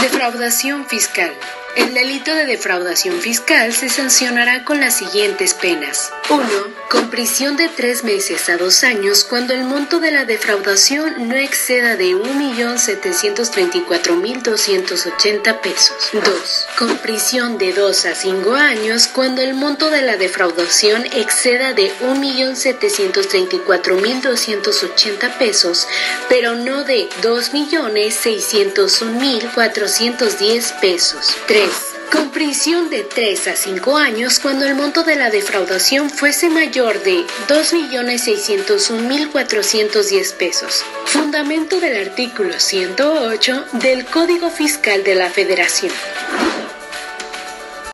Defraudación fiscal. El delito de defraudación fiscal se sancionará con las siguientes penas. 1. Con prisión de tres meses a dos años cuando el monto de la defraudación no exceda de 1.734.280 pesos. 2. Con prisión de dos a cinco años cuando el monto de la defraudación exceda de 1.734.280 pesos, pero no de 2.601.410 pesos. 3. Con prisión de 3 a 5 años cuando el monto de la defraudación fuese mayor de 2.601.410 pesos. Fundamento del artículo 108 del Código Fiscal de la Federación.